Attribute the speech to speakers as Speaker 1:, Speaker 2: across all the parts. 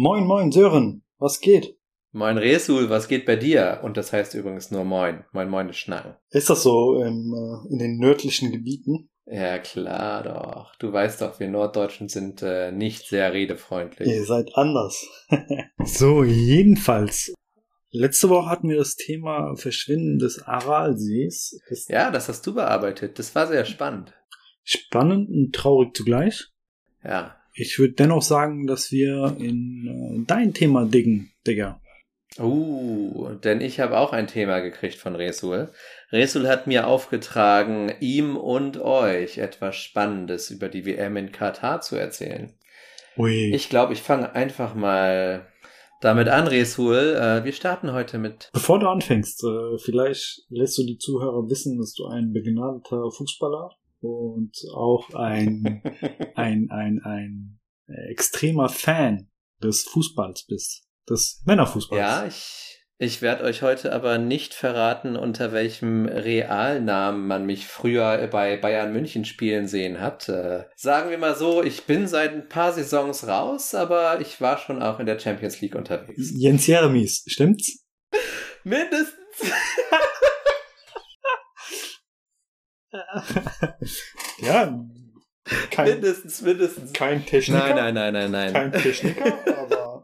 Speaker 1: Moin, moin, Sören. Was geht?
Speaker 2: Moin Resul, was geht bei dir? Und das heißt übrigens nur Moin. Moin Moin ist Schnacken.
Speaker 1: Ist das so im, äh, in den nördlichen Gebieten?
Speaker 2: Ja, klar doch. Du weißt doch, wir Norddeutschen sind äh, nicht sehr redefreundlich.
Speaker 1: Ihr seid anders. so, jedenfalls. Letzte Woche hatten wir das Thema Verschwinden des Aralsees. Das
Speaker 2: Ja, das hast du bearbeitet. Das war sehr spannend.
Speaker 1: spannend und traurig zugleich.
Speaker 2: Ja.
Speaker 1: Ich würde dennoch sagen, dass wir in äh, dein Thema diggen, Digga.
Speaker 2: Uh, denn ich habe auch ein Thema gekriegt von Resul. Resul hat mir aufgetragen, ihm und euch etwas Spannendes über die WM in Katar zu erzählen.
Speaker 1: Ui.
Speaker 2: Ich glaube, ich fange einfach mal damit an, Resul. Äh, wir starten heute mit
Speaker 1: Bevor du anfängst, äh, vielleicht lässt du die Zuhörer wissen, dass du ein begnadeter Fußballer und auch ein, ein, ein, ein extremer Fan des Fußballs bist. Des Männerfußballs.
Speaker 2: Ja, ich, ich werde euch heute aber nicht verraten, unter welchem Realnamen man mich früher bei Bayern München spielen sehen hat. Äh, sagen wir mal so, ich bin seit ein paar Saisons raus, aber ich war schon auch in der Champions League unterwegs.
Speaker 1: Jens Jeremies, stimmt's?
Speaker 2: Mindestens.
Speaker 1: ja, kein,
Speaker 2: mindestens, mindestens.
Speaker 1: kein Techniker.
Speaker 2: Nein, nein, nein, nein,
Speaker 1: Kein
Speaker 2: nein.
Speaker 1: Techniker, aber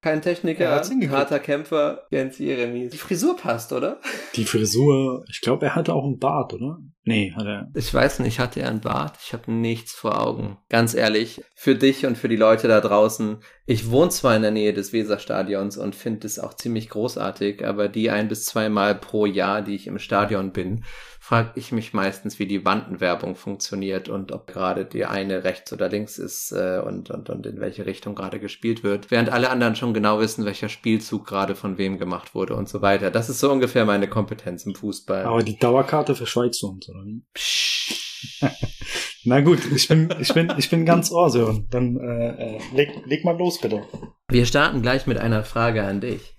Speaker 2: Kein
Speaker 1: Er
Speaker 2: Techniker,
Speaker 1: hat's hingekriegt.
Speaker 2: harter Kämpfer, Jens Jeremies. Die Frisur passt, oder?
Speaker 1: die Frisur, ich glaube, er hatte auch einen Bart, oder? Nee, hat er.
Speaker 2: Ich weiß nicht, hatte er einen Bart? Ich habe nichts vor Augen. Ganz ehrlich, für dich und für die Leute da draußen, ich wohne zwar in der Nähe des Weserstadions und finde es auch ziemlich großartig, aber die ein bis zweimal pro Jahr, die ich im Stadion bin, frage ich mich meistens, wie die Wandenwerbung funktioniert und ob gerade die eine rechts oder links ist äh, und, und, und in welche Richtung gerade gespielt wird, während alle anderen schon genau wissen, welcher Spielzug gerade von wem gemacht wurde und so weiter. Das ist so ungefähr meine Kompetenz im Fußball.
Speaker 1: Aber die Dauerkarte verschweigst du uns, oder wie? Na gut, ich bin, ich bin, ich bin ganz ohr, Sören. Dann äh, äh, leg, leg mal los, bitte.
Speaker 2: Wir starten gleich mit einer Frage an dich.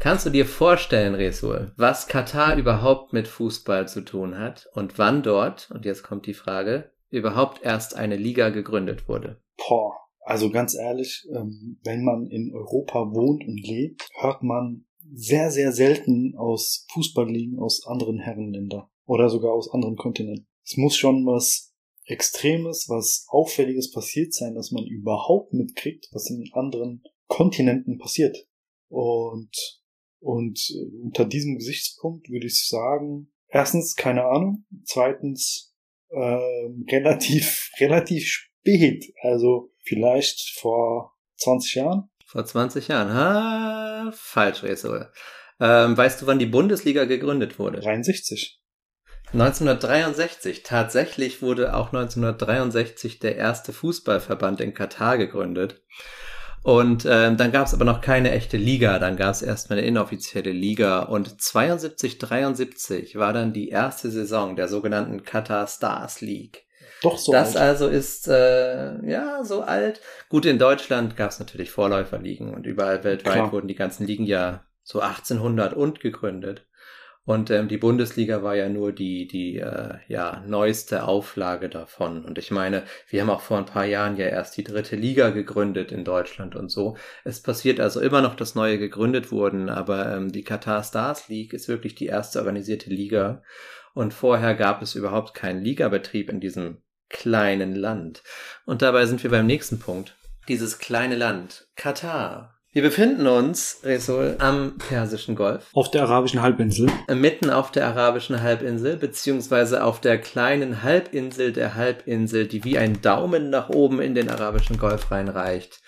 Speaker 2: Kannst du dir vorstellen, Resul, was Katar überhaupt mit Fußball zu tun hat und wann dort, und jetzt kommt die Frage, überhaupt erst eine Liga gegründet wurde?
Speaker 1: Boah, also ganz ehrlich, ähm, wenn man in Europa wohnt und lebt, hört man sehr, sehr selten aus Fußballligen aus anderen Herrenländern oder sogar aus anderen Kontinenten. Es muss schon was Extremes, was Auffälliges passiert sein, dass man überhaupt mitkriegt, was in anderen Kontinenten passiert. Und, und äh, unter diesem Gesichtspunkt würde ich sagen, erstens keine Ahnung, zweitens ähm, relativ, relativ spät, also vielleicht vor 20 Jahren.
Speaker 2: Vor 20 Jahren. Ha, falsch, Resul. Ähm, weißt du, wann die Bundesliga gegründet wurde?
Speaker 1: 63.
Speaker 2: 1963. Tatsächlich wurde auch 1963 der erste Fußballverband in Katar gegründet. Und ähm, dann gab es aber noch keine echte Liga, dann gab es erstmal eine inoffizielle Liga und 72, 73 war dann die erste Saison der sogenannten Qatar Stars League.
Speaker 1: Doch so
Speaker 2: das
Speaker 1: alt.
Speaker 2: also ist äh, ja so alt. Gut, in Deutschland gab es natürlich Vorläuferligen und überall weltweit
Speaker 1: Klar.
Speaker 2: wurden die ganzen Ligen ja so 1800 und gegründet. Und ähm, die Bundesliga war ja nur die, die äh, ja, neueste Auflage davon. Und ich meine, wir haben auch vor ein paar Jahren ja erst die dritte Liga gegründet in Deutschland und so. Es passiert also immer noch, dass neue gegründet wurden, aber ähm, die Qatar Stars League ist wirklich die erste organisierte Liga. Und vorher gab es überhaupt keinen Ligabetrieb in diesem kleinen Land. Und dabei sind wir beim nächsten Punkt. Dieses kleine Land, Katar. Wir befinden uns, Resul, am Persischen Golf.
Speaker 1: Auf der arabischen Halbinsel.
Speaker 2: mitten auf der arabischen Halbinsel, beziehungsweise auf der kleinen Halbinsel der Halbinsel, die wie ein Daumen nach oben in den arabischen Golf reinreicht,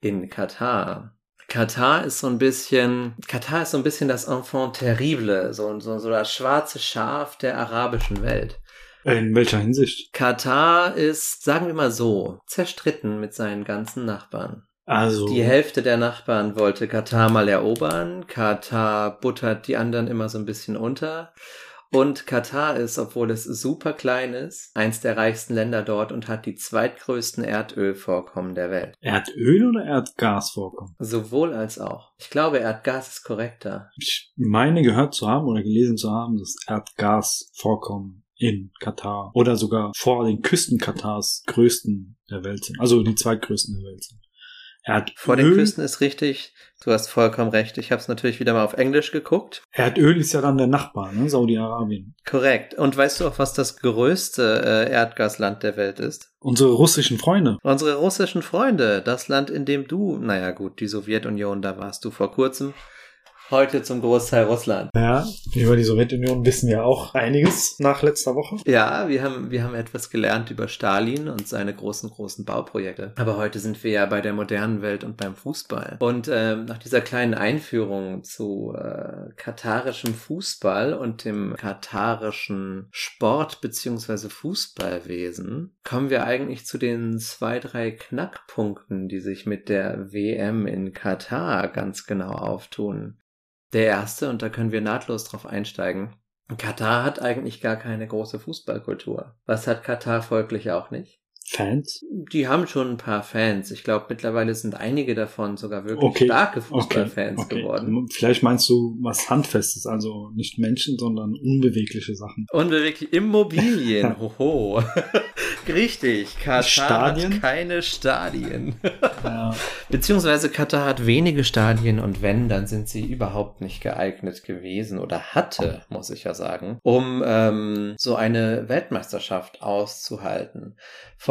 Speaker 2: in Katar. Katar ist so ein bisschen, Katar ist so ein bisschen das Enfant terrible, so, so, so das schwarze Schaf der arabischen Welt.
Speaker 1: In welcher Hinsicht?
Speaker 2: Katar ist, sagen wir mal so, zerstritten mit seinen ganzen Nachbarn.
Speaker 1: Also,
Speaker 2: Die Hälfte der Nachbarn wollte Katar mal erobern. Katar buttert die anderen immer so ein bisschen unter. Und Katar ist, obwohl es super klein ist, eins der reichsten Länder dort und hat die zweitgrößten Erdölvorkommen der Welt.
Speaker 1: Erdöl oder Erdgas vorkommen?
Speaker 2: Sowohl als auch. Ich glaube, Erdgas ist korrekter.
Speaker 1: Ich meine gehört zu haben oder gelesen zu haben, dass Erdgas vorkommen in Katar oder sogar vor den Küsten Katars größten der Welt sind. Also die zweitgrößten der Welt sind. Er
Speaker 2: Vor den
Speaker 1: Öl,
Speaker 2: Küsten ist richtig. Du hast vollkommen recht. Ich habe es natürlich wieder mal auf Englisch geguckt.
Speaker 1: Erdöl ist ja dann der Nachbar, ne? Saudi-Arabien.
Speaker 2: Korrekt. Und weißt du auch, was das größte äh, Erdgasland der Welt ist?
Speaker 1: Unsere russischen Freunde.
Speaker 2: Unsere russischen Freunde, das Land, in dem du, naja gut, die Sowjetunion, da warst du vor kurzem, heute zum Großteil Russland.
Speaker 1: Ja, über die Sowjetunion wissen wir auch einiges nach letzter Woche.
Speaker 2: Ja, wir haben, wir haben etwas gelernt über Stalin und seine großen, großen Bauprojekte. Aber heute sind wir ja bei der modernen Welt und beim Fußball. Und ähm, nach dieser kleinen Einführung zu äh, katarischem Fußball und dem katarischen Sport beziehungsweise Fußballwesen kommen wir eigentlich zu den zwei, drei Knackpunkten, die sich mit der WM in Katar ganz genau auftun. Der erste, und da können wir nahtlos drauf einsteigen. Katar hat eigentlich gar keine große Fußballkultur. Was hat Katar folglich auch nicht?
Speaker 1: Fans?
Speaker 2: Die haben schon ein paar Fans. Ich glaube, mittlerweile sind einige davon sogar wirklich
Speaker 1: Okay,
Speaker 2: starke Fußballfans
Speaker 1: okay.
Speaker 2: geworden.
Speaker 1: Vielleicht meinst du was Handfestes, also nicht Menschen, sondern unbewegliche Sachen.
Speaker 2: Unbeweglich Immobilien, hoho. Richtig, Katar
Speaker 1: Stadien?
Speaker 2: hat keine Stadien.
Speaker 1: Ja.
Speaker 2: Beziehungsweise Katar hat wenige Stadien und wenn, dann sind sie überhaupt nicht geeignet gewesen oder hatte, muss ich ja sagen, um ähm, so eine Weltmeisterschaft auszuhalten.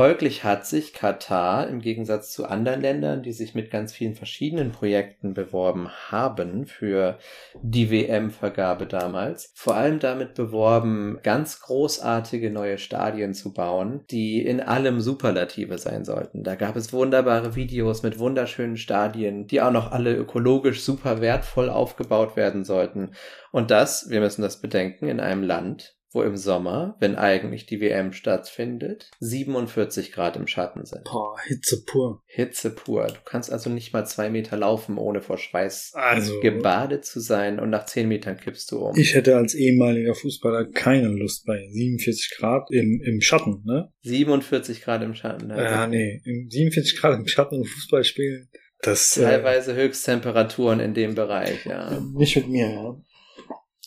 Speaker 2: Folglich hat sich Katar im Gegensatz zu anderen Ländern, die sich mit ganz vielen verschiedenen Projekten beworben haben für die WM-Vergabe damals, vor allem damit beworben, ganz großartige neue Stadien zu bauen, die in allem Superlative sein sollten. Da gab es wunderbare Videos mit wunderschönen Stadien, die auch noch alle ökologisch super wertvoll aufgebaut werden sollten. Und das, wir müssen das bedenken, in einem Land, wo im Sommer, wenn eigentlich die WM stattfindet, 47 Grad im Schatten sind.
Speaker 1: Boah, Hitze pur.
Speaker 2: Hitze pur. Du kannst also nicht mal zwei Meter laufen, ohne vor Schweiß
Speaker 1: Also,
Speaker 2: gebadet zu sein und nach zehn Metern kippst du um.
Speaker 1: ich hätte als ehemaliger Fußballer keine Lust bei 47 Grad im, im Schatten, ne?
Speaker 2: 47 Grad im Schatten. Also
Speaker 1: Ja, nee, im 47 Grad im Schatten Fußball spielen, das äh,
Speaker 2: Teilweise Höchsttemperaturen in dem Bereich, ja.
Speaker 1: nicht mit mir, ja.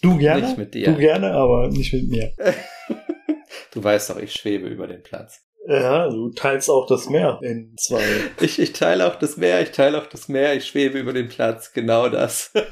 Speaker 1: Du gerne?
Speaker 2: Nicht mit dir.
Speaker 1: Du gerne, aber nicht mit mir.
Speaker 2: Du weißt doch, ich schwebe über den Platz.
Speaker 1: Ja, du teilst auch das Meer in zwei.
Speaker 2: Ich, ich teile auch das Meer, ich teile auch das Meer, ich schwebe über den Platz. Genau das.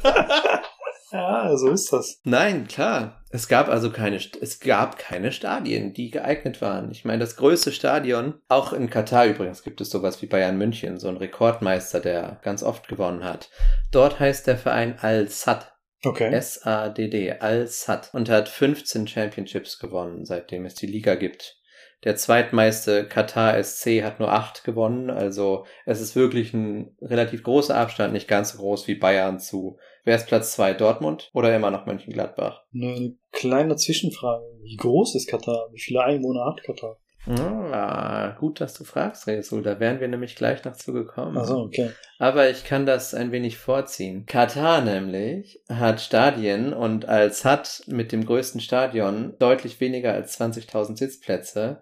Speaker 1: Ja, so ist das.
Speaker 2: Nein, klar. Es gab also keine, es gab keine Stadien, die geeignet waren. Ich meine, das größte Stadion, auch in Katar übrigens gibt es sowas wie Bayern München, so ein Rekordmeister, der ganz oft gewonnen hat. Dort heißt der Verein Al-Sad.
Speaker 1: Okay.
Speaker 2: S-A-D-D, Al-Sad. Und hat 15 Championships gewonnen, seitdem es die Liga gibt. Der zweitmeiste Katar SC hat nur acht gewonnen, also es ist wirklich ein relativ großer Abstand, nicht ganz so groß wie Bayern zu. Wer ist Platz zwei? Dortmund oder immer noch Mönchengladbach?
Speaker 1: Eine kleine Zwischenfrage. Wie groß ist Katar? Wie viele Einwohner hat Katar?
Speaker 2: Ah, gut, dass du fragst, Resul. Da wären wir nämlich gleich noch zugekommen.
Speaker 1: Achso, okay.
Speaker 2: Aber ich kann das ein wenig vorziehen. Katar nämlich hat Stadien und als hat mit dem größten Stadion deutlich weniger als 20.000 Sitzplätze.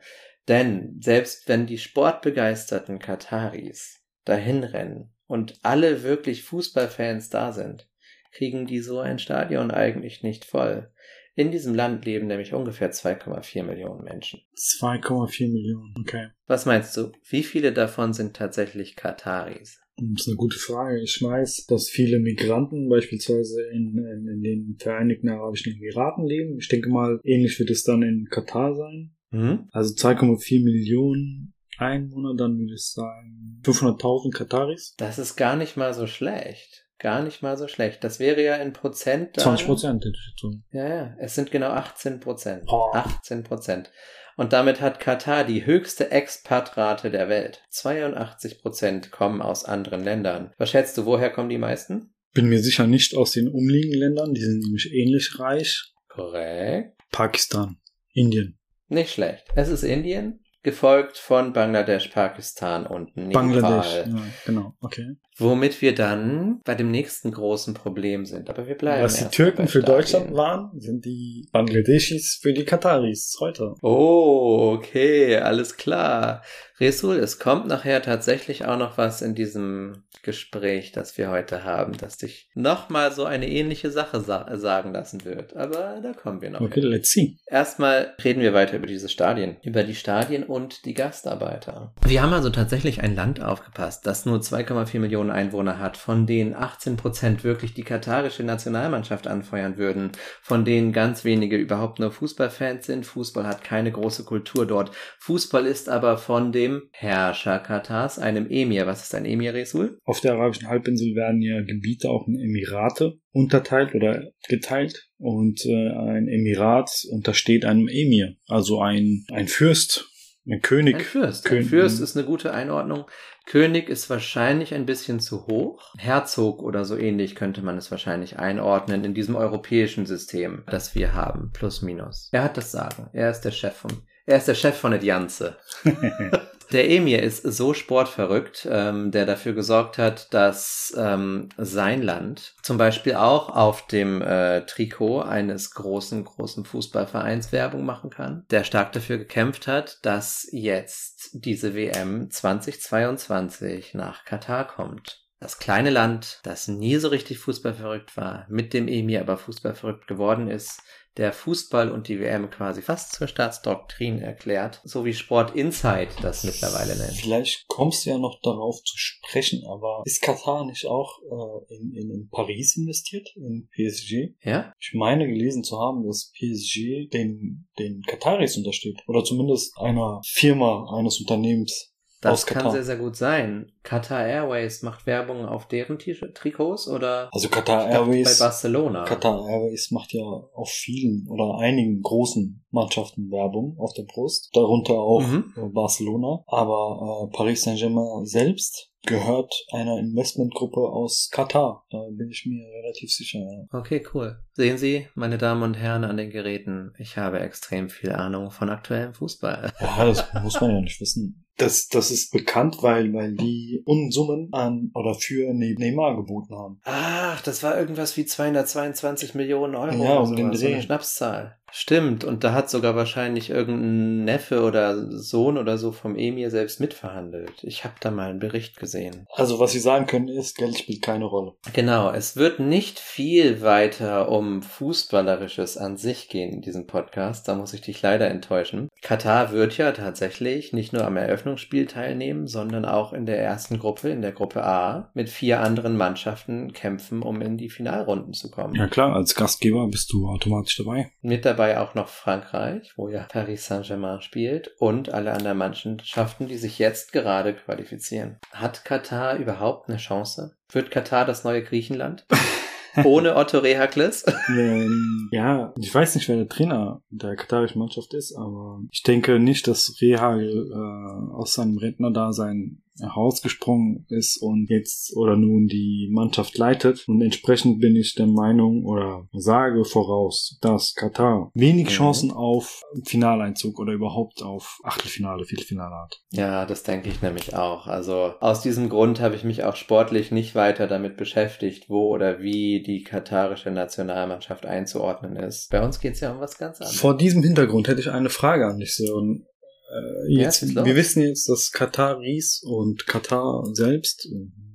Speaker 2: Denn selbst wenn die sportbegeisterten Kataris dahin rennen und alle wirklich Fußballfans da sind, kriegen die so ein Stadion eigentlich nicht voll. In diesem Land leben nämlich ungefähr 2,4 Millionen Menschen.
Speaker 1: 2,4 Millionen. Okay.
Speaker 2: Was meinst du? Wie viele davon sind tatsächlich Kataris?
Speaker 1: Das ist eine gute Frage. Ich weiß, dass viele Migranten beispielsweise in, in, in den Vereinigten Arabischen Emiraten leben. Ich denke mal, ähnlich wird es dann in Katar sein.
Speaker 2: Hm?
Speaker 1: Also 2,4 Millionen Einwohner, dann würde ich sagen 500.000 Kataris.
Speaker 2: Das ist gar nicht mal so schlecht. Gar nicht mal so schlecht. Das wäre ja in Prozent. dann-
Speaker 1: 20 Prozent so.
Speaker 2: Ja, ja. Es sind genau 18 Prozent.
Speaker 1: Boah.
Speaker 2: 18 Prozent. Und damit hat Katar die höchste Expatrate der Welt. 82 Prozent kommen aus anderen Ländern. Was schätzt du, woher kommen die meisten?
Speaker 1: Bin mir sicher nicht aus den umliegenden Ländern, die sind nämlich ähnlich reich.
Speaker 2: Korrekt.
Speaker 1: Pakistan, Indien,
Speaker 2: Nicht schlecht. Es ist Indien, gefolgt von Bangladesch, Pakistan und Nepal.
Speaker 1: Bangladesch. Ja, genau, okay.
Speaker 2: Womit wir dann bei dem nächsten großen Problem sind. Aber wir bleiben.
Speaker 1: Was die Türken für. Deutschland waren, sind die Bangladeschis für die Kataris heute.
Speaker 2: Oh, okay, alles klar. Resul, es kommt nachher tatsächlich auch noch was in diesem Gespräch, das wir heute haben, das dich nochmal so eine ähnliche Sache sa sagen lassen wird. Aber da kommen wir noch.
Speaker 1: Okay,
Speaker 2: hin.
Speaker 1: let's see.
Speaker 2: Erstmal reden wir weiter über diese Stadien, über die Stadien und die Gastarbeiter. Wir haben also tatsächlich ein Land aufgepasst, das nur 2,4 Millionen Einwohner hat, von denen 18 Prozent wirklich die katarische Nationalmannschaft anfeuern würden, von denen ganz wenige überhaupt nur Fußballfans sind. Fußball hat keine große Kultur dort. Fußball ist aber von dem Herrscher Katars, einem Emir. Was ist ein Emir, Resul?
Speaker 1: Auf der arabischen Halbinsel werden ja Gebiete auch in Emirate unterteilt oder geteilt. Und äh, ein Emirat untersteht einem Emir, also ein, ein Fürst, ein König.
Speaker 2: Ein Fürst. Ein
Speaker 1: König.
Speaker 2: Fürst ist eine gute Einordnung. König ist wahrscheinlich ein bisschen zu hoch. Herzog oder so ähnlich könnte man es wahrscheinlich einordnen in diesem europäischen System, das wir haben. Plus, minus. Er hat das Sagen. Er ist der Chef von, er ist der Chef von der Janze. Der Emir ist so sportverrückt, ähm, der dafür gesorgt hat, dass ähm, sein Land zum Beispiel auch auf dem äh, Trikot eines großen, großen Fußballvereins Werbung machen kann, der stark dafür gekämpft hat, dass jetzt diese WM 2022 nach Katar kommt. Das kleine Land, das nie so richtig fußballverrückt war, mit dem Emir aber fußballverrückt geworden ist, der Fußball und die WM quasi fast zur Staatsdoktrin erklärt, so wie Sport Insight das mittlerweile nennt.
Speaker 1: Vielleicht kommst du ja noch darauf zu sprechen, aber ist Katar nicht auch äh, in, in, in Paris investiert, in PSG?
Speaker 2: Ja?
Speaker 1: Ich meine gelesen zu haben, dass PSG den, den Kataris untersteht. Oder zumindest einer Firma, eines Unternehmens.
Speaker 2: Das kann sehr, sehr gut sein. Qatar Airways macht Werbung auf deren T Trikots oder
Speaker 1: Also Qatar Airways.
Speaker 2: bei Barcelona.
Speaker 1: Qatar Airways macht ja auf vielen oder einigen großen Mannschaften Werbung auf der Brust, darunter auch
Speaker 2: Mhm.
Speaker 1: äh, Barcelona. Aber äh, Paris Saint-Germain selbst gehört einer Investmentgruppe aus Katar. Da bin ich mir relativ sicher. Ja.
Speaker 2: Okay, cool. Sehen Sie, meine Damen und Herren an den Geräten, ich habe extrem viel Ahnung von aktuellem Fußball.
Speaker 1: Ja, das muss man ja nicht wissen. Das, das ist bekannt, weil, weil die Unsummen an oder für Ne- Neymar geboten haben.
Speaker 2: Ach, das war irgendwas wie 222 Millionen Euro.
Speaker 1: Ja, um den
Speaker 2: sowas, so eine
Speaker 1: Dreh.
Speaker 2: Schnapszahl. Stimmt, und da hat sogar wahrscheinlich irgendein Neffe oder Sohn oder so vom Emir selbst mitverhandelt. Ich habe da mal einen Bericht gesehen.
Speaker 1: Also was sie sagen können ist, Geld spielt keine Rolle.
Speaker 2: Genau, es wird nicht viel weiter um Fußballerisches an sich gehen in diesem Podcast. Da muss ich dich leider enttäuschen. Katar wird ja tatsächlich nicht nur am Eröffnungsspiel teilnehmen, sondern auch in der ersten Gruppe, in der Gruppe A, mit vier anderen Mannschaften kämpfen, um in die Finalrunden zu kommen.
Speaker 1: Ja klar, als Gastgeber bist du automatisch dabei.
Speaker 2: Mit dabei auch noch Frankreich, wo ja Paris Saint-Germain spielt und alle anderen Mannschaften, die sich jetzt gerade qualifizieren. Hat Katar überhaupt eine Chance? Wird Katar das neue Griechenland? Ohne Otto Rehakles?
Speaker 1: Ähm, ja, ich weiß nicht, wer der Trainer der katarischen Mannschaft ist, aber ich denke nicht, dass Rehagel äh, aus seinem Rentnerdasein herausgesprungen ist und jetzt oder nun die Mannschaft leitet. Und entsprechend bin ich der Meinung oder sage voraus, dass Katar wenig
Speaker 2: Mhm.
Speaker 1: Chancen auf Finaleinzug oder überhaupt auf Achtelfinale, Viertelfinale hat.
Speaker 2: Ja, das denke ich nämlich auch. Also aus diesem Grund habe ich mich auch sportlich nicht weiter damit beschäftigt, wo oder wie die katarische Nationalmannschaft einzuordnen ist. Bei uns geht es ja um was ganz anderes.
Speaker 1: Vor diesem Hintergrund hätte ich eine Frage an dich, Sören. Äh,
Speaker 2: Ja,
Speaker 1: jetzt,
Speaker 2: los.
Speaker 1: wir wissen jetzt, dass Kataris und Katar selbst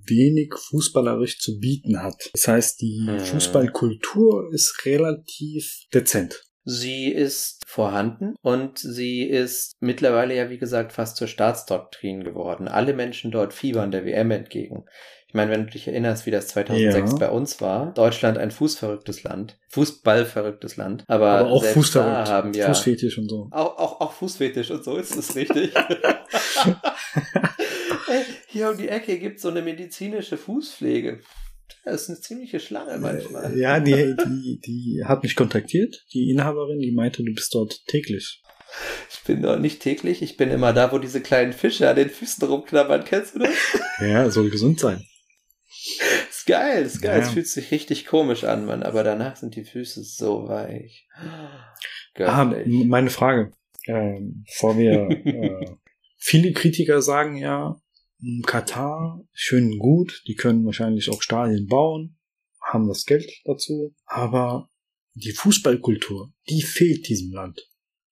Speaker 1: wenig fußballerisch zu bieten hat. Das heißt, die
Speaker 2: Hm.
Speaker 1: Fußballkultur ist relativ dezent.
Speaker 2: Sie ist vorhanden und sie ist mittlerweile ja, wie gesagt, fast zur Staatsdoktrin geworden. Alle Menschen dort fiebern der WM entgegen. Ich meine, wenn du dich erinnerst, wie das 2006
Speaker 1: Ja.
Speaker 2: bei uns war, Deutschland ein fußverrücktes Land, Fußballverrücktes Land, aber,
Speaker 1: Aber auch Fußverrückt,
Speaker 2: haben ja
Speaker 1: Fußfetisch und so.
Speaker 2: auch, auch, auch Fußfetisch und so ist es richtig. Ey, hier um die Ecke gibt so eine medizinische Fußpflege. Das ist eine ziemliche Schlange manchmal.
Speaker 1: Ja, die, die, die hat mich kontaktiert, die Inhaberin, die meinte, du bist dort täglich.
Speaker 2: Ich bin dort nicht täglich, ich bin immer da, wo diese kleinen Fische an den Füßen rumknabbern. Kennst du das?
Speaker 1: Ja, soll gesund sein.
Speaker 2: Ist geil, ist geil.
Speaker 1: Ja.
Speaker 2: Es fühlt sich richtig komisch an, Mann. Aber danach sind die Füße so weich.
Speaker 1: Ah,
Speaker 2: Göttlich.
Speaker 1: meine Frage. Ähm, bevor wir, äh, viele Kritiker sagen ja, Katar, schön und gut, die können wahrscheinlich auch Stadien bauen, haben das Geld dazu, aber die Fußballkultur, die fehlt diesem Land.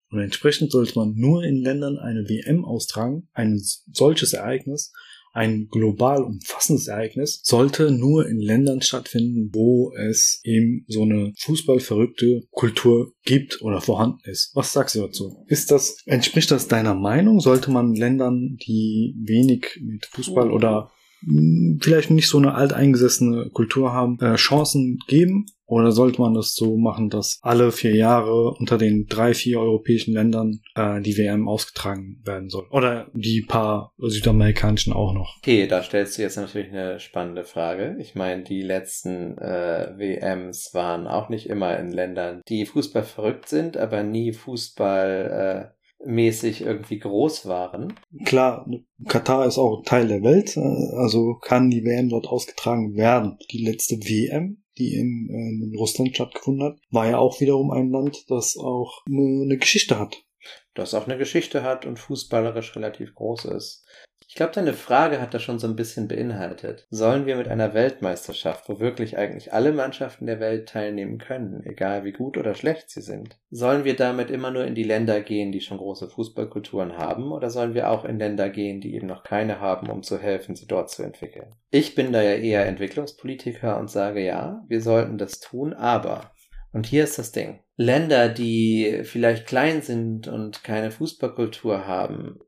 Speaker 1: Und entsprechend sollte man nur in Ländern eine WM austragen, ein solches Ereignis, ein global umfassendes Ereignis sollte nur in Ländern stattfinden, wo es eben so eine fußballverrückte Kultur gibt oder vorhanden ist. Was sagst du dazu? Ist das, entspricht das deiner Meinung? Sollte man Ländern, die wenig mit Fußball oder mh, vielleicht nicht so eine alteingesessene Kultur haben, äh, Chancen geben? Oder sollte man das so machen, dass alle vier Jahre unter den drei, vier europäischen Ländern äh, die WM ausgetragen werden soll? Oder die paar südamerikanischen auch noch?
Speaker 2: Okay, da stellst du jetzt natürlich eine spannende Frage. Ich meine, die letzten äh, WMs waren auch nicht immer in Ländern, die Fußball verrückt sind, aber nie Fußball äh, mäßig irgendwie groß waren.
Speaker 1: Klar, Katar ist auch Teil der Welt, äh, also kann die WM dort ausgetragen werden. Die letzte WM die in, äh, in Russland stattgefunden hat, war ja auch wiederum ein Land, das auch eine, eine Geschichte hat.
Speaker 2: Das auch eine Geschichte hat und fußballerisch relativ groß ist. Ich glaube, deine Frage hat das schon so ein bisschen beinhaltet. Sollen wir mit einer Weltmeisterschaft, wo wirklich eigentlich alle Mannschaften der Welt teilnehmen können, egal wie gut oder schlecht sie sind, sollen wir damit immer nur in die Länder gehen, die schon große Fußballkulturen haben, oder sollen wir auch in Länder gehen, die eben noch keine haben, um zu helfen, sie dort zu entwickeln? Ich bin da ja eher Entwicklungspolitiker und sage ja, wir sollten das tun, aber und hier ist das Ding. Länder, die vielleicht klein sind und keine Fußballkultur haben,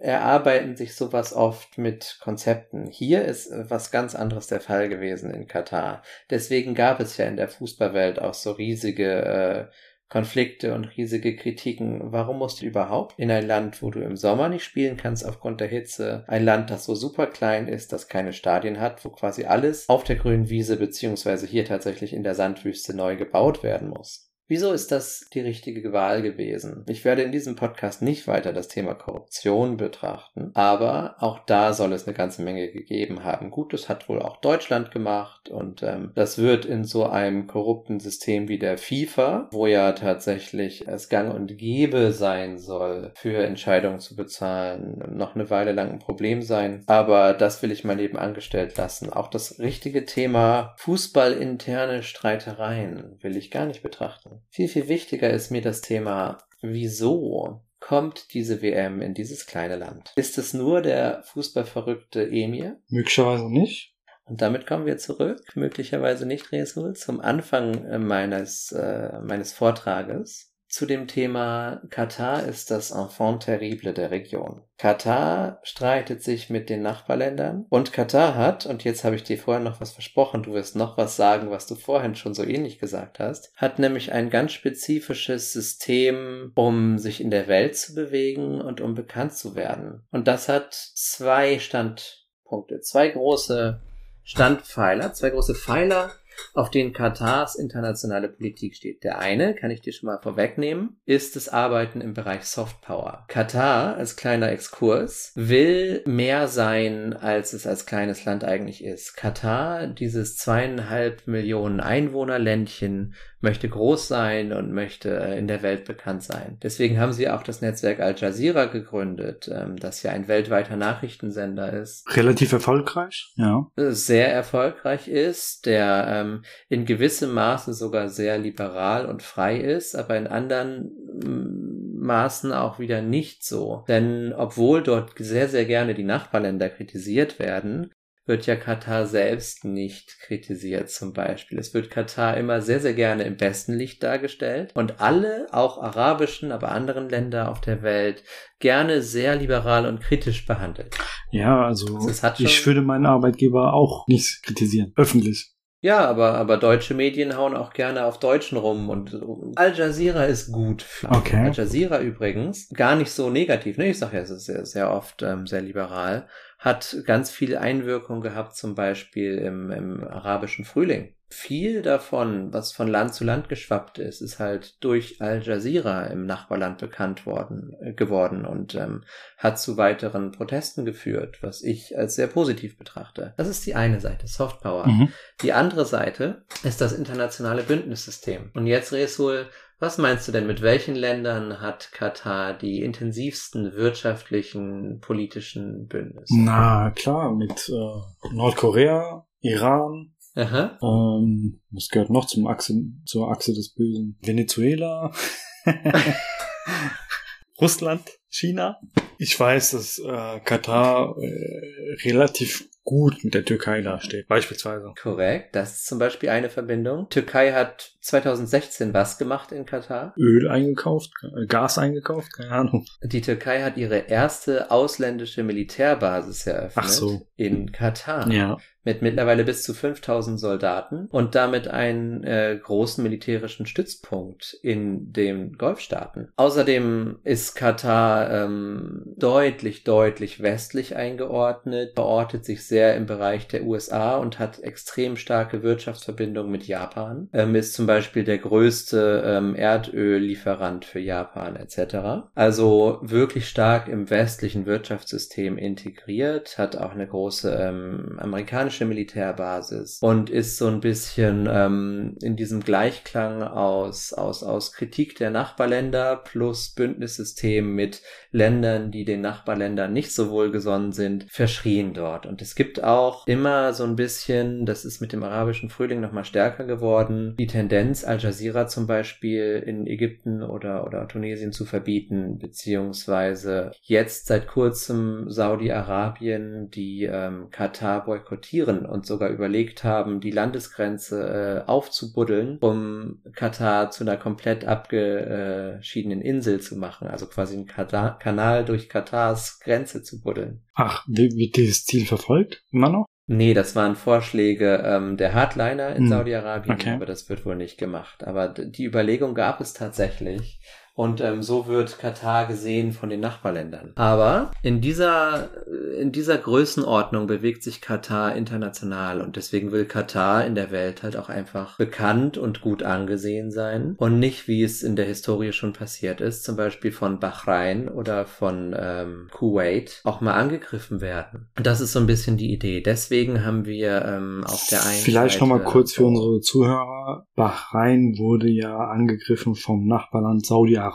Speaker 2: erarbeiten sich sowas oft mit Konzepten. Hier ist äh, was ganz anderes der Fall gewesen in Katar. Deswegen gab es ja in der Fußballwelt auch so riesige äh, Konflikte und riesige Kritiken. Warum musst du überhaupt in ein Land, wo du im Sommer nicht spielen kannst aufgrund der Hitze, ein Land, das so super klein ist, das keine Stadien hat, wo quasi alles auf der grünen Wiese beziehungsweise hier tatsächlich in der Sandwüste neu gebaut werden muss? Wieso ist das die richtige Wahl gewesen? Ich werde in diesem Podcast nicht weiter das Thema Korruption betrachten, aber auch da soll es eine ganze Menge gegeben haben. Gut, das hat wohl auch Deutschland gemacht und ähm, das wird in so einem korrupten System wie der FIFA, wo ja tatsächlich es gang und gäbe sein soll, für Entscheidungen zu bezahlen, noch eine Weile lang ein Problem sein. Aber das will ich mal eben angestellt lassen. Auch das richtige Thema Fußballinterne Streitereien will ich gar nicht betrachten. Viel, viel wichtiger ist mir das Thema, wieso kommt diese WM in dieses kleine Land? Ist es nur der fußballverrückte Emir?
Speaker 1: Möglicherweise nicht.
Speaker 2: Und damit kommen wir zurück, möglicherweise nicht, Resul, zum Anfang äh, meines, äh, meines Vortrages zu dem Thema Katar ist das Enfant terrible der Region. Katar streitet sich mit den Nachbarländern und Katar hat, und jetzt habe ich dir vorher noch was versprochen, du wirst noch was sagen, was du vorhin schon so ähnlich gesagt hast, hat nämlich ein ganz spezifisches System, um sich in der Welt zu bewegen und um bekannt zu werden. Und das hat zwei Standpunkte, zwei große Standpfeiler, zwei große Pfeiler, auf denen Katars internationale Politik steht. Der eine, kann ich dir schon mal vorwegnehmen, ist das Arbeiten im Bereich Softpower. Katar als kleiner Exkurs will mehr sein, als es als kleines Land eigentlich ist. Katar, dieses zweieinhalb Millionen Einwohnerländchen, möchte groß sein und möchte äh, in der Welt bekannt sein. Deswegen haben sie auch das Netzwerk Al Jazeera gegründet, ähm, das ja ein weltweiter Nachrichtensender ist.
Speaker 1: Relativ erfolgreich, ja.
Speaker 2: Sehr erfolgreich ist, der ähm, in gewissem Maße sogar sehr liberal und frei ist, aber in anderen mm, Maßen auch wieder nicht so. Denn obwohl dort sehr, sehr gerne die Nachbarländer kritisiert werden, wird ja Katar selbst nicht kritisiert zum Beispiel. Es wird Katar immer sehr, sehr gerne im besten Licht dargestellt und alle, auch arabischen, aber anderen Länder auf der Welt, gerne sehr liberal und kritisch behandelt.
Speaker 1: Ja, also ich würde meinen Arbeitgeber auch nicht kritisieren, öffentlich.
Speaker 2: Ja, aber, aber deutsche Medien hauen auch gerne auf Deutschen rum und Al Jazeera ist gut.
Speaker 1: Okay.
Speaker 2: Al Jazeera übrigens gar nicht so negativ. Ne? Ich sage ja, es ist sehr, sehr oft ähm, sehr liberal hat ganz viel Einwirkung gehabt, zum Beispiel im, im arabischen Frühling. Viel davon, was von Land zu Land geschwappt ist, ist halt durch Al Jazeera im Nachbarland bekannt worden, äh, geworden und ähm, hat zu weiteren Protesten geführt, was ich als sehr positiv betrachte. Das ist die eine Seite, Softpower. Mhm. Die andere Seite ist das internationale Bündnissystem. Und jetzt, Resul, Was meinst du denn, mit welchen Ländern hat Katar die intensivsten wirtschaftlichen, politischen Bündnisse?
Speaker 1: Na klar, mit äh, Nordkorea, Iran,
Speaker 2: Aha.
Speaker 1: ähm, was gehört noch zum Achse, zur Achse des Bösen? Venezuela, Russland, China. Ich weiß, dass äh, Katar äh, relativ gut mit der Türkei dasteht, beispielsweise.
Speaker 2: Korrekt, das ist zum Beispiel eine Verbindung. Türkei hat 2016 was gemacht in Katar?
Speaker 1: Öl eingekauft, äh, Gas eingekauft, keine Ahnung.
Speaker 2: Die Türkei hat ihre erste ausländische Militärbasis eröffnet
Speaker 1: Ach so.
Speaker 2: in Katar.
Speaker 1: Ja.
Speaker 2: Mit mittlerweile bis zu 5000 Soldaten und damit einen äh, großen militärischen Stützpunkt in den Golfstaaten. Außerdem ist Katar ähm, deutlich, deutlich westlich eingeordnet, verortet sich sehr im Bereich der USA und hat extrem starke Wirtschaftsverbindungen mit Japan, ähm, ist zum Beispiel der größte ähm, Erdöllieferant für Japan etc. Also wirklich stark im westlichen Wirtschaftssystem integriert, hat auch eine große ähm, amerikanische Militärbasis und ist so ein bisschen ähm, in diesem Gleichklang aus, aus, aus Kritik der Nachbarländer plus Bündnissystem mit Ländern, die den Nachbarländern nicht so wohlgesonnen sind, verschrien dort. Und es gibt auch immer so ein bisschen, das ist mit dem arabischen Frühling nochmal stärker geworden, die Tendenz, Al Jazeera zum Beispiel in Ägypten oder, oder Tunesien zu verbieten, beziehungsweise jetzt seit kurzem Saudi-Arabien, die ähm, Katar boykottieren und sogar überlegt haben, die Landesgrenze äh, aufzubuddeln, um Katar zu einer komplett abgeschiedenen Insel zu machen, also quasi einen Katar Kanal durch Katars Grenze zu buddeln.
Speaker 1: Ach, wird dieses Ziel verfolgt? Immer noch?
Speaker 2: Nee, das waren Vorschläge ähm, der Hardliner in
Speaker 1: Hm,
Speaker 2: Saudi-Arabien,
Speaker 1: okay.
Speaker 2: aber das wird wohl nicht gemacht. Aber die Überlegung gab es tatsächlich. Und ähm, so wird Katar gesehen von den Nachbarländern. Aber in dieser, in dieser Größenordnung bewegt sich Katar international und deswegen will Katar in der Welt halt auch einfach bekannt und gut angesehen sein und nicht, wie es in der Historie schon passiert ist, zum Beispiel von Bahrain oder von ähm, Kuwait, auch mal angegriffen werden. Und das ist so ein bisschen die Idee. Deswegen haben wir ähm, auf der einen
Speaker 1: Vielleicht
Speaker 2: Seite
Speaker 1: nochmal kurz für unsere Zuhörer. Bahrain wurde ja angegriffen vom Nachbarland Saudi-Arabien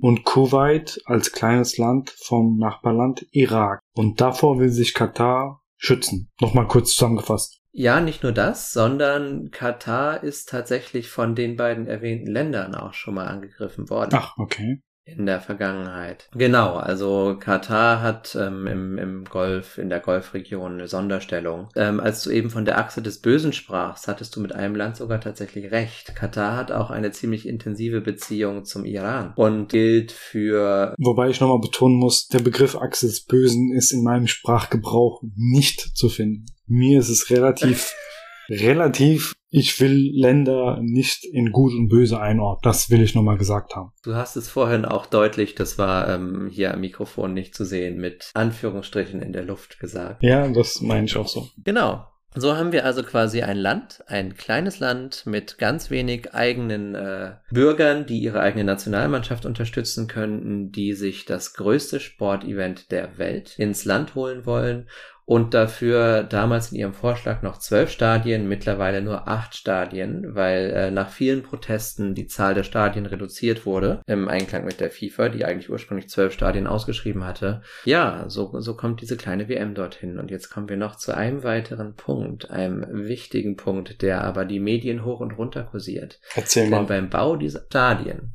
Speaker 1: und Kuwait als kleines Land vom Nachbarland Irak. Und davor will sich Katar schützen. Nochmal kurz zusammengefasst.
Speaker 2: Ja, nicht nur das, sondern Katar ist tatsächlich von den beiden erwähnten Ländern auch schon mal angegriffen worden.
Speaker 1: Ach, okay.
Speaker 2: In der Vergangenheit. Genau, also Katar hat ähm, im, im Golf, in der Golfregion eine Sonderstellung. Ähm, als du eben von der Achse des Bösen sprachst, hattest du mit einem Land sogar tatsächlich recht. Katar hat auch eine ziemlich intensive Beziehung zum Iran und gilt für
Speaker 1: Wobei ich nochmal betonen muss, der Begriff Achse des Bösen ist in meinem Sprachgebrauch nicht zu finden. Mir ist es relativ, relativ, ich will Länder nicht in Gut und Böse einordnen. Das will ich nochmal gesagt haben.
Speaker 2: Du hast es vorhin auch deutlich, das war ähm, hier am Mikrofon nicht zu sehen, mit Anführungsstrichen in der Luft gesagt.
Speaker 1: Ja, das meine ich auch so.
Speaker 2: Genau. So haben wir also quasi ein Land, ein kleines Land mit ganz wenig eigenen äh, Bürgern, die ihre eigene Nationalmannschaft unterstützen könnten, die sich das größte Sportevent der Welt ins Land holen wollen und dafür damals in ihrem Vorschlag noch zwölf Stadien, mittlerweile nur acht Stadien, weil äh, nach vielen Protesten die Zahl der Stadien reduziert wurde, im Einklang mit der FIFA, die eigentlich ursprünglich zwölf Stadien ausgeschrieben hatte. Ja, so, so kommt diese kleine WM dorthin. Und jetzt kommen wir noch zu einem weiteren Punkt, einem wichtigen Punkt, der aber die Medien hoch und runter kursiert.
Speaker 1: Erzähl
Speaker 2: Denn
Speaker 1: mal.
Speaker 2: beim Bau dieser Stadien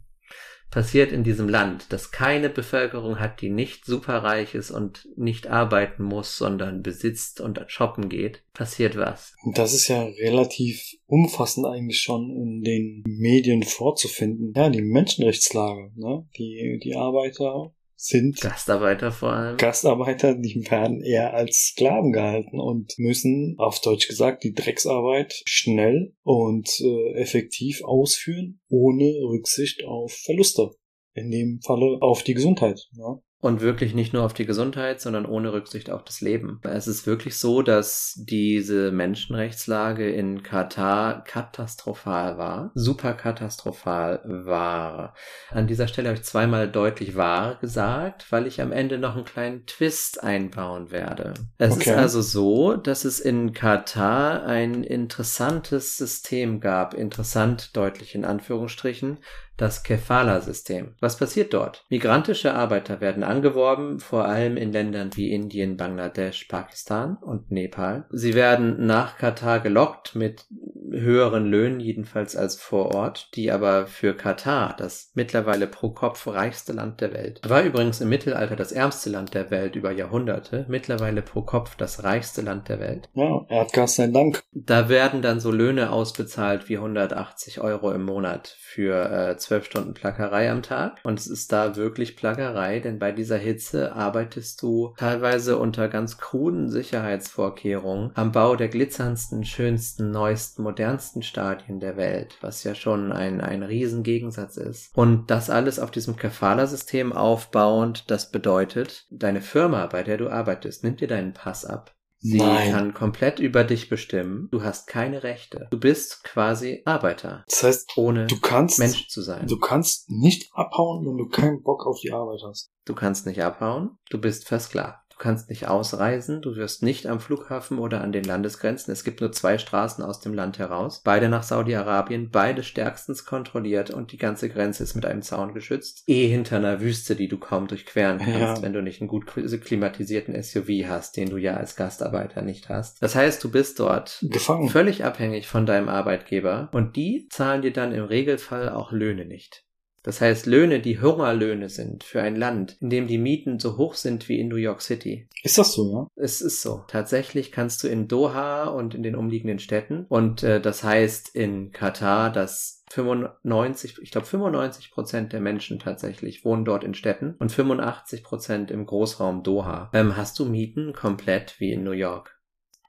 Speaker 2: passiert in diesem Land, das keine Bevölkerung hat, die nicht superreich ist und nicht arbeiten muss, sondern besitzt und shoppen geht, passiert was.
Speaker 1: Das ist ja relativ umfassend eigentlich schon in den Medien vorzufinden. Ja, die Menschenrechtslage, ne? Die, die Arbeiter sind
Speaker 2: Gastarbeiter vor allem.
Speaker 1: Gastarbeiter, die werden eher als Sklaven gehalten und müssen, auf Deutsch gesagt, die Drecksarbeit schnell und äh, effektiv ausführen, ohne Rücksicht auf Verluste. In dem Falle auf die Gesundheit. Ja?
Speaker 2: Und wirklich nicht nur auf die Gesundheit, sondern ohne Rücksicht auf das Leben. Es ist wirklich so, dass diese Menschenrechtslage in Katar katastrophal war, super katastrophal war. An dieser Stelle habe ich zweimal deutlich wahr gesagt, weil ich am Ende noch einen kleinen Twist einbauen werde. Es
Speaker 1: Okay.
Speaker 2: ist also so, dass es in Katar ein interessantes System gab, interessant deutlich in Anführungsstrichen, das Kefala-System. Was passiert dort? Migrantische Arbeiter werden angeworben, vor allem in Ländern wie Indien, Bangladesch, Pakistan und Nepal. Sie werden nach Katar gelockt mit höheren Löhnen, jedenfalls als vor Ort, die aber für Katar, das mittlerweile pro Kopf reichste Land der Welt, war übrigens im Mittelalter das ärmste Land der Welt über Jahrhunderte, mittlerweile pro Kopf das reichste Land der Welt.
Speaker 1: Ja, Erdgas sei Dank.
Speaker 2: Da werden dann so Löhne ausbezahlt wie 180 Euro im Monat für äh, 12 Stunden Plackerei am Tag. Und es ist da wirklich Plackerei, denn bei dieser Hitze arbeitest du teilweise unter ganz kruden Sicherheitsvorkehrungen am Bau der glitzerndsten, schönsten, neuesten, modernsten Stadien der Welt, was ja schon ein, ein Riesengegensatz ist. Und das alles auf diesem Kafala-System aufbauend, das bedeutet, deine Firma, bei der du arbeitest, nimmt dir deinen Pass ab. Sie
Speaker 1: Nein.
Speaker 2: kann komplett über dich bestimmen. Du hast keine Rechte. Du bist quasi Arbeiter,
Speaker 1: Das heißt,
Speaker 2: ohne
Speaker 1: du kannst,
Speaker 2: Mensch zu sein.
Speaker 1: du kannst nicht abhauen, wenn du keinen Bock auf die Arbeit hast.
Speaker 2: Du kannst nicht abhauen. Du bist versklavt. Du kannst nicht ausreisen. Du wirst nicht am Flughafen oder an den Landesgrenzen. Es gibt nur zwei Straßen aus dem Land heraus. Beide nach Saudi-Arabien. Beide stärkstens kontrolliert und die ganze Grenze ist mit einem Zaun geschützt. Eh hinter einer Wüste, die du kaum durchqueren kannst,
Speaker 1: Ja.
Speaker 2: wenn du nicht einen gut klimatisierten SUV hast, den du ja als Gastarbeiter nicht hast. Das heißt, du bist dort
Speaker 1: Gefangen.
Speaker 2: völlig abhängig von deinem Arbeitgeber und die zahlen dir dann im Regelfall auch Löhne nicht. Das heißt Löhne, die Hungerlöhne sind für ein Land, in dem die Mieten so hoch sind wie in New York City.
Speaker 1: Ist das so, ja?
Speaker 2: Es ist so. Tatsächlich kannst du in Doha und in den umliegenden Städten und äh, das heißt in Katar, dass 95, ich glaube 95 Prozent der Menschen tatsächlich wohnen dort in Städten und 85 Prozent im Großraum Doha. Ähm, hast du Mieten komplett wie in New York.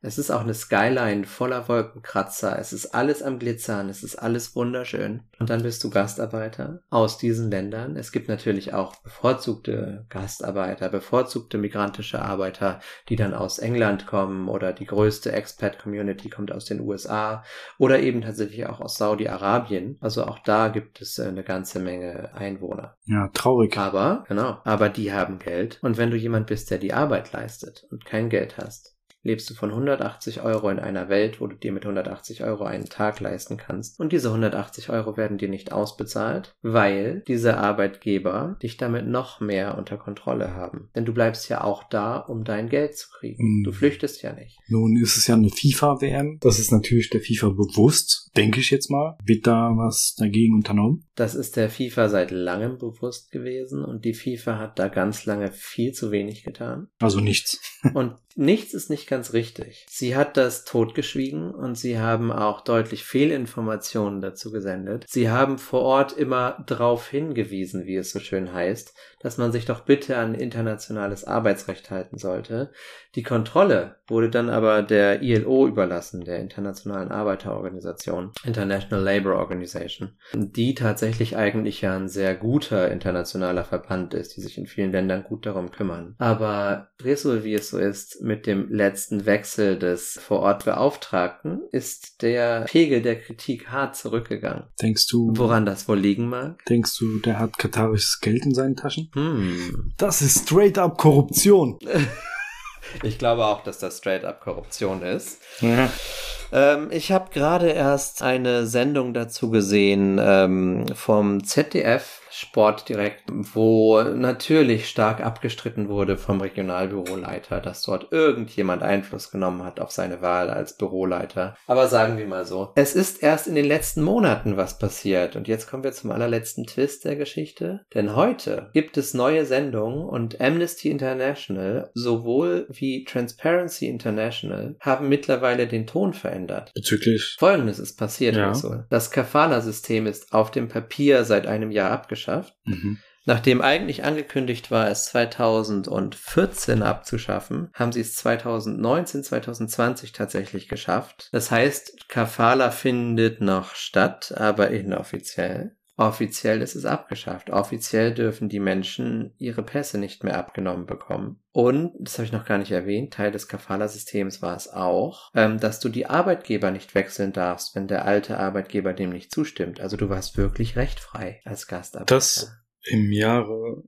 Speaker 2: Es ist auch eine Skyline voller Wolkenkratzer. Es ist alles am Glitzern. Es ist alles wunderschön. Und dann bist du Gastarbeiter aus diesen Ländern. Es gibt natürlich auch bevorzugte Gastarbeiter, bevorzugte migrantische Arbeiter, die dann aus England kommen oder die größte Expat-Community kommt aus den USA oder eben tatsächlich auch aus Saudi-Arabien. Also auch da gibt es äh, eine ganze Menge Einwohner.
Speaker 1: Ja, traurig.
Speaker 2: Aber, genau, aber die haben Geld. Und wenn du jemand bist, der die Arbeit leistet und kein Geld hast, lebst du von 180 Euro in einer Welt, wo du dir mit 180 Euro einen Tag leisten kannst. Und diese 180 Euro werden dir nicht ausbezahlt, weil diese Arbeitgeber dich damit noch mehr unter Kontrolle haben. Denn du bleibst ja auch da, um dein Geld zu kriegen.
Speaker 1: Mhm.
Speaker 2: Du flüchtest ja nicht.
Speaker 1: Nun ist es ja eine FIFA-WM. Das ist natürlich der FIFA bewusst, denke ich jetzt mal. Wird da was dagegen unternommen?
Speaker 2: Das ist der FIFA seit langem bewusst gewesen und die FIFA hat da ganz lange viel zu wenig getan.
Speaker 1: Also nichts.
Speaker 2: Und nichts ist nicht ganz richtig. Sie hat das totgeschwiegen und sie haben auch deutlich Fehlinformationen dazu gesendet. Sie haben vor Ort immer darauf hingewiesen, wie es so schön heißt, dass man sich doch bitte an internationales Arbeitsrecht halten sollte. Die Kontrolle wurde dann aber der ILO überlassen, der Internationalen Arbeiterorganisation, International Labour Organization, die tatsächlich eigentlich ja ein sehr guter internationaler Verband ist, die sich in vielen Ländern gut darum kümmern. Aber Resul, wie es so ist, mit dem letzten Wechsel des Vorortbeauftragten ist der Pegel der Kritik hart zurückgegangen.
Speaker 1: Denkst du,
Speaker 2: Woran das wohl liegen mag?
Speaker 1: denkst du, der hat katarisches Geld in seinen Taschen?
Speaker 2: Hm.
Speaker 1: Das ist straight up Korruption.
Speaker 2: Ich glaube auch, dass das straight up Korruption ist.
Speaker 1: Ja.
Speaker 2: Ähm, ich habe gerade erst eine Sendung dazu gesehen ähm, vom ZDF Sport direkt, wo natürlich stark abgestritten wurde vom Regionalbüroleiter, dass dort irgendjemand Einfluss genommen hat auf seine Wahl als Büroleiter. Aber sagen wir mal so, es ist erst in den letzten Monaten was passiert und jetzt kommen wir zum allerletzten Twist der Geschichte, denn heute gibt es neue Sendungen und Amnesty International sowohl wie Transparency International haben mittlerweile den Ton verändert.
Speaker 1: Bezüglich.
Speaker 2: Folgendes ist passiert,
Speaker 1: Ja.
Speaker 2: Russell. Das Kafala-System ist auf dem Papier seit einem Jahr abgeschafft.
Speaker 1: Mhm.
Speaker 2: Nachdem eigentlich angekündigt war, es 2014 abzuschaffen, haben sie es 2019, 2020 tatsächlich geschafft. Das heißt, Kafala findet noch statt, aber inoffiziell. Offiziell ist es abgeschafft. Offiziell dürfen die Menschen ihre Pässe nicht mehr abgenommen bekommen. Und, das habe ich noch gar nicht erwähnt, Teil des Kafala-Systems war es auch, ähm, dass du die Arbeitgeber nicht wechseln darfst, wenn der alte Arbeitgeber dem nicht zustimmt. Also du warst wirklich rechtfrei als Gastarbeiter.
Speaker 1: Das im Jahre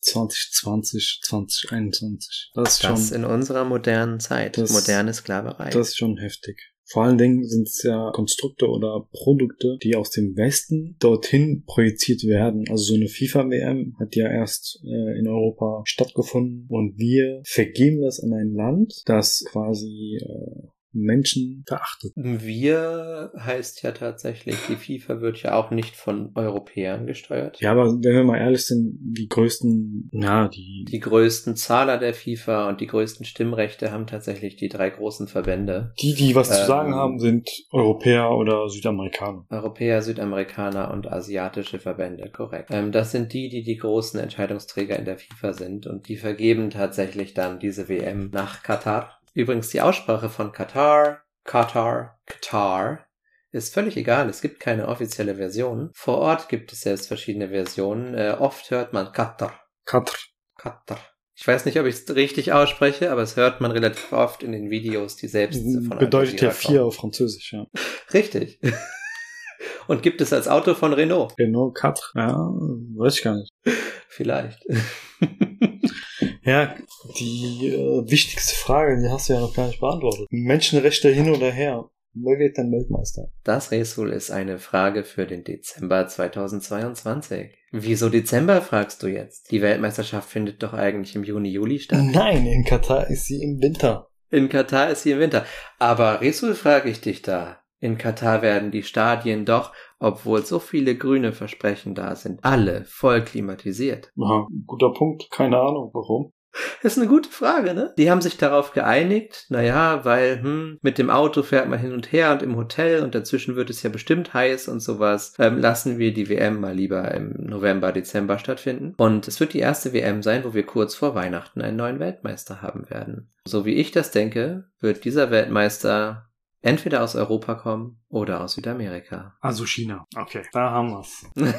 Speaker 1: 2020, 2021. Das ist
Speaker 2: Das
Speaker 1: schon,
Speaker 2: in unserer modernen Zeit.
Speaker 1: Das-
Speaker 2: moderne Sklaverei.
Speaker 1: das ist schon heftig. Vor allen Dingen sind es ja Konstrukte oder Produkte, die aus dem Westen dorthin projiziert werden. Also so eine FIFA-WM hat ja erst äh, in Europa stattgefunden und wir vergeben das an ein Land, das quasi äh, Menschen verachtet.
Speaker 2: Wir heißt ja tatsächlich, die FIFA wird ja auch nicht von Europäern gesteuert.
Speaker 1: Ja, aber wenn wir mal ehrlich sind, die größten, na, die.
Speaker 2: Die größten Zahler der FIFA und die größten Stimmrechte haben tatsächlich die drei großen Verbände.
Speaker 1: Die, die was zu
Speaker 2: Ähm,
Speaker 1: sagen haben, sind Europäer oder Südamerikaner.
Speaker 2: Europäer, Südamerikaner und asiatische Verbände, korrekt. Ähm, das sind die, die die großen Entscheidungsträger in der FIFA sind und die vergeben tatsächlich dann diese WM nach Katar. Übrigens die Aussprache von Katar, Katar, Katar ist völlig egal. Es gibt keine offizielle Version. Vor Ort gibt es selbst verschiedene Versionen. Äh, oft hört man Katar,
Speaker 1: Katr.
Speaker 2: Katar. Ich weiß nicht, ob ich es richtig ausspreche, aber es hört man relativ oft in den Videos, die selbst von Al
Speaker 1: Bedeutet ja vier auf Französisch, ja.
Speaker 2: Richtig. Und gibt es als Auto von Renault?
Speaker 1: Genau, Katr. Ja, weiß ich gar nicht.
Speaker 2: Vielleicht.
Speaker 1: Ja, die äh, wichtigste Frage, die hast du ja noch gar nicht beantwortet. Menschenrechte hin oder her. Wer wird denn Weltmeister?
Speaker 2: Das Resul ist eine Frage für den Dezember 2022. Wieso Dezember, fragst du jetzt? Die Weltmeisterschaft findet doch eigentlich im Juni, Juli statt.
Speaker 1: Nein, in Katar ist sie im Winter.
Speaker 2: In Katar ist sie im Winter. Aber Resul, frage ich dich da. In Katar werden die Stadien doch, obwohl so viele grüne Versprechen da sind, alle voll klimatisiert.
Speaker 1: Aha, guter Punkt. Keine Ahnung, warum.
Speaker 2: Das ist eine gute Frage, ne? Die haben sich darauf geeinigt, naja, weil, hm, mit dem Auto fährt man hin und her und im Hotel und dazwischen wird es ja bestimmt heiß und sowas. Ähm, lassen wir die WM mal lieber im November, Dezember stattfinden. Und es wird die erste WM sein, wo wir kurz vor Weihnachten einen neuen Weltmeister haben werden. So wie ich das denke, wird dieser Weltmeister entweder aus Europa kommen oder aus Südamerika.
Speaker 1: Also China. Okay, da haben wir's.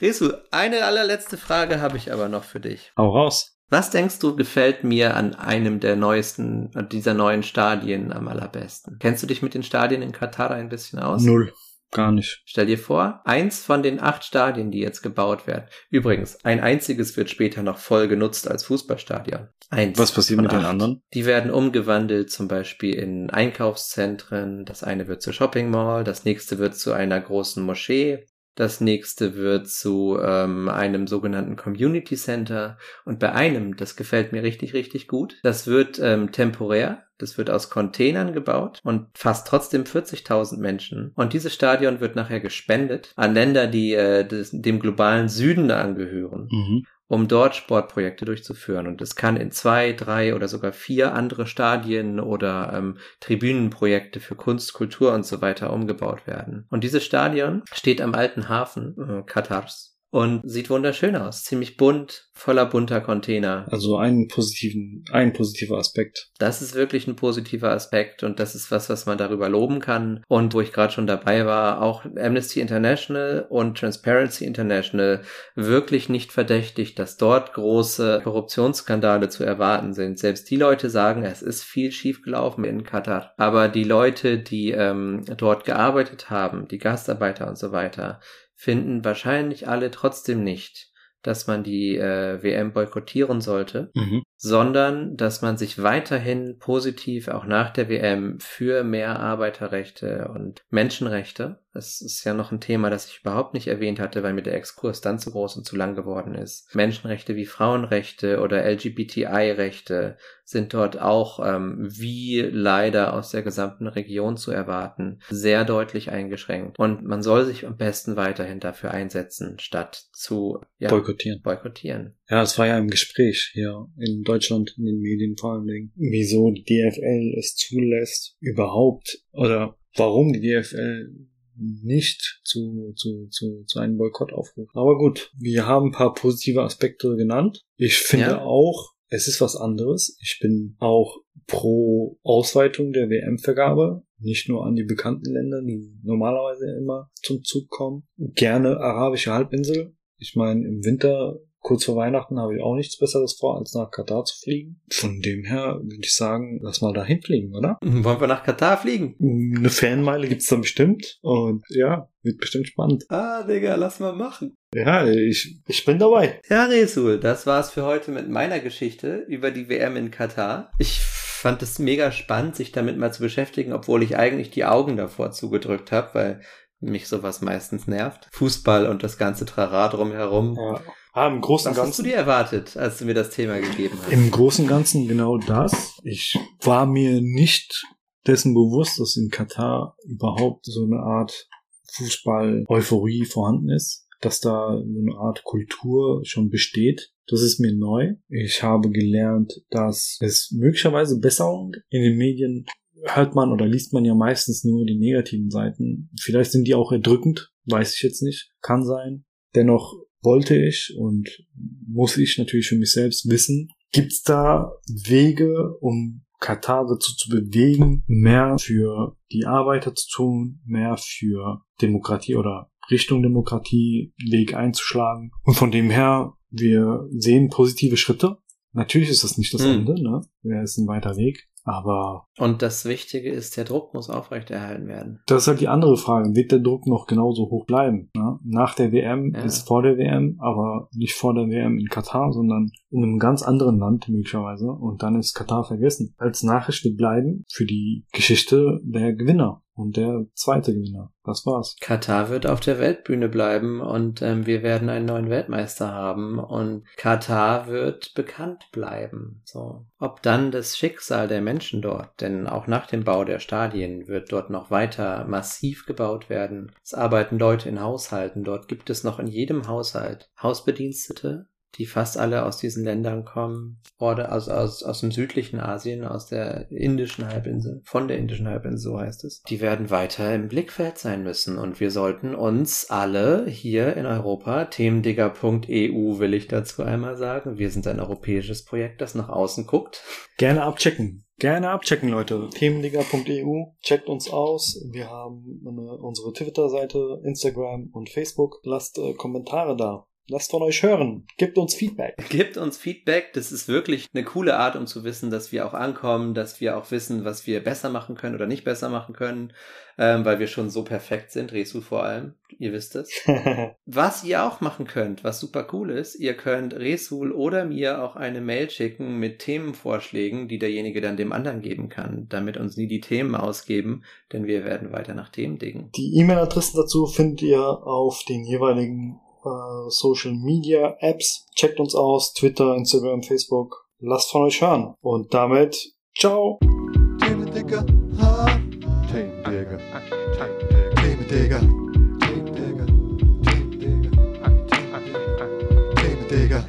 Speaker 2: Resu, eine allerletzte Frage habe ich aber noch für dich.
Speaker 1: Hau raus.
Speaker 2: Was denkst du gefällt mir an einem der neuesten, dieser neuen Stadien am allerbesten? Kennst du dich mit den Stadien in Katar ein bisschen aus?
Speaker 1: Null. Gar nicht.
Speaker 2: Stell dir vor, eins von den acht Stadien, die jetzt gebaut werden. Übrigens, ein einziges wird später noch voll genutzt als Fußballstadion. Eins.
Speaker 1: Was passiert mit den
Speaker 2: acht.
Speaker 1: anderen?
Speaker 2: Die werden umgewandelt, zum Beispiel in Einkaufszentren. Das eine wird zur Shopping Mall, das nächste wird zu einer großen Moschee. Das nächste wird zu ähm, einem sogenannten Community Center. Und bei einem, das gefällt mir richtig, richtig gut, das wird ähm, temporär. Das wird aus Containern gebaut und fast trotzdem 40.000 Menschen. Und dieses Stadion wird nachher gespendet an Länder, die äh, des, dem globalen Süden angehören
Speaker 1: Mhm.
Speaker 2: um dort Sportprojekte durchzuführen. Und es kann in zwei, drei oder sogar vier andere Stadien oder ähm, Tribünenprojekte für Kunst, Kultur und so weiter umgebaut werden. Und dieses Stadion steht am alten Hafen äh, Katars und sieht wunderschön aus. Ziemlich bunt, voller bunter Container.
Speaker 1: Also einen positiven, ein positiver Aspekt.
Speaker 2: Das ist wirklich ein positiver Aspekt und das ist was, was man darüber loben kann. Und wo ich gerade schon dabei war, auch Amnesty International und Transparency International wirklich nicht verdächtig, dass dort große Korruptionsskandale zu erwarten sind. Selbst die Leute sagen, es ist viel schiefgelaufen in Katar. Aber die Leute, die ähm, dort gearbeitet haben, die Gastarbeiter und so weiter, finden wahrscheinlich alle trotzdem nicht, dass man die äh, WM boykottieren sollte
Speaker 1: Mhm.
Speaker 2: Sondern dass man sich weiterhin positiv auch nach der WM für mehr Arbeiterrechte und Menschenrechte, das ist ja noch ein Thema, das ich überhaupt nicht erwähnt hatte, weil mir der Exkurs dann zu groß und zu lang geworden ist. Menschenrechte wie Frauenrechte oder LGBTI-Rechte sind dort auch, ähm, wie leider aus der gesamten Region zu erwarten, sehr deutlich eingeschränkt. Und man soll sich am besten weiterhin dafür einsetzen, statt zu ja,
Speaker 1: Boykottieren.
Speaker 2: boykottieren.
Speaker 1: Ja, es war ja im Gespräch hier in Deutschland, in den Medien vor allen Dingen, wieso die DFL es zulässt, überhaupt, oder warum die DFL nicht zu, zu, zu, zu einem Boykott aufruft. Aber gut, wir haben ein paar positive Aspekte genannt. Ich finde
Speaker 2: Ja.
Speaker 1: auch, es ist was anderes. Ich bin auch pro Ausweitung der WM-Vergabe, nicht nur an die bekannten Länder, die normalerweise immer zum Zug kommen. Gerne arabische Halbinsel. Ich meine, im Winter kurz vor Weihnachten habe ich auch nichts Besseres vor, als nach Katar zu fliegen. Von dem her würde ich sagen, lass mal dahin fliegen, oder?
Speaker 2: Wollen wir nach Katar fliegen?
Speaker 1: Eine Fanmeile gibt's da bestimmt. Und ja, wird bestimmt spannend.
Speaker 2: Ah, Digga, lass mal machen.
Speaker 1: Ja, ich, ich bin dabei.
Speaker 2: Ja, Resul, das war's für heute mit meiner Geschichte über die WM in Katar. Ich fand es mega spannend, sich damit mal zu beschäftigen, obwohl ich eigentlich die Augen davor zugedrückt habe, weil mich sowas meistens nervt. Fußball und das ganze Trara drumherum.
Speaker 1: Ja. Ah, im Großen
Speaker 2: Was
Speaker 1: und
Speaker 2: hast du
Speaker 1: Ganzen.
Speaker 2: dir erwartet, als du mir das Thema gegeben hast?
Speaker 1: Im Großen und Ganzen genau das. Ich war mir nicht dessen bewusst, dass in Katar überhaupt so eine Art Fußball-Euphorie vorhanden ist, dass da so eine Art Kultur schon besteht. Das ist mir neu. Ich habe gelernt, dass es möglicherweise Besserung in den Medien hört man oder liest man ja meistens nur die negativen Seiten. Vielleicht sind die auch erdrückend, weiß ich jetzt nicht. Kann sein. Dennoch wollte ich und muss ich natürlich für mich selbst wissen, gibt es da Wege, um Katar dazu zu bewegen, mehr für die Arbeiter zu tun, mehr für Demokratie oder Richtung Demokratie Weg einzuschlagen. Und von dem her, wir sehen positive Schritte. Natürlich ist das nicht das
Speaker 2: Hm.
Speaker 1: Ende, ne? Ja, ist ein weiter Weg. Aber
Speaker 2: Und das Wichtige ist, der Druck muss aufrechterhalten werden.
Speaker 1: das ist halt die andere Frage. Wird der Druck noch genauso hoch bleiben? Ne? Nach der WM
Speaker 2: Ja.
Speaker 1: ist vor der WM, aber nicht vor der WM in Katar, sondern in einem ganz anderen Land möglicherweise. Und dann ist Katar vergessen. Als Nachricht wird bleiben für die Geschichte der Gewinner und der zweite Gewinner. Das war's.
Speaker 2: Katar wird auf der Weltbühne bleiben und ähm, wir werden einen neuen Weltmeister haben und Katar wird bekannt bleiben. So. Ob dann das Schicksal der Menschen dort, denn auch nach dem Bau der Stadien wird dort noch weiter massiv gebaut werden. Es arbeiten Leute in Haushalten, dort gibt es noch in jedem Haushalt Hausbedienstete, die fast alle aus diesen Ländern kommen, oder aus, aus, aus dem südlichen Asien, aus der indischen Halbinsel, von der indischen Halbinsel, so heißt es. Die werden weiter im Blickfeld sein müssen und wir sollten uns alle hier in Europa, themendigger.eu will ich dazu einmal sagen, wir sind ein europäisches Projekt, das nach außen guckt.
Speaker 1: Gerne abchecken. Gerne abchecken, Leute. Themenliga.eu. Checkt uns aus. Wir haben eine, unsere Twitter-Seite, Instagram und Facebook. Lasst äh, Kommentare da. Lasst von euch hören. Gebt uns Feedback.
Speaker 2: Gebt uns Feedback, das ist wirklich eine coole Art, um zu wissen, dass wir auch ankommen, dass wir auch wissen, was wir besser machen können oder nicht besser machen können, ähm, weil wir schon so perfekt sind, Resu vor allem, ihr wisst es. Was ihr auch machen könnt, was super cool ist, ihr könnt Resul oder mir auch eine Mail schicken mit Themenvorschlägen, die derjenige dann dem anderen geben kann, damit uns nie die Themen ausgeben, denn wir werden weiter nach Themen diggen.
Speaker 1: Die E-Mail-Adressen dazu findet ihr auf den jeweiligen äh, Social Media Apps. Checkt uns aus. Twitter, Instagram, Facebook. Lasst von euch hören. Und damit, ciao.
Speaker 3: Themendigger.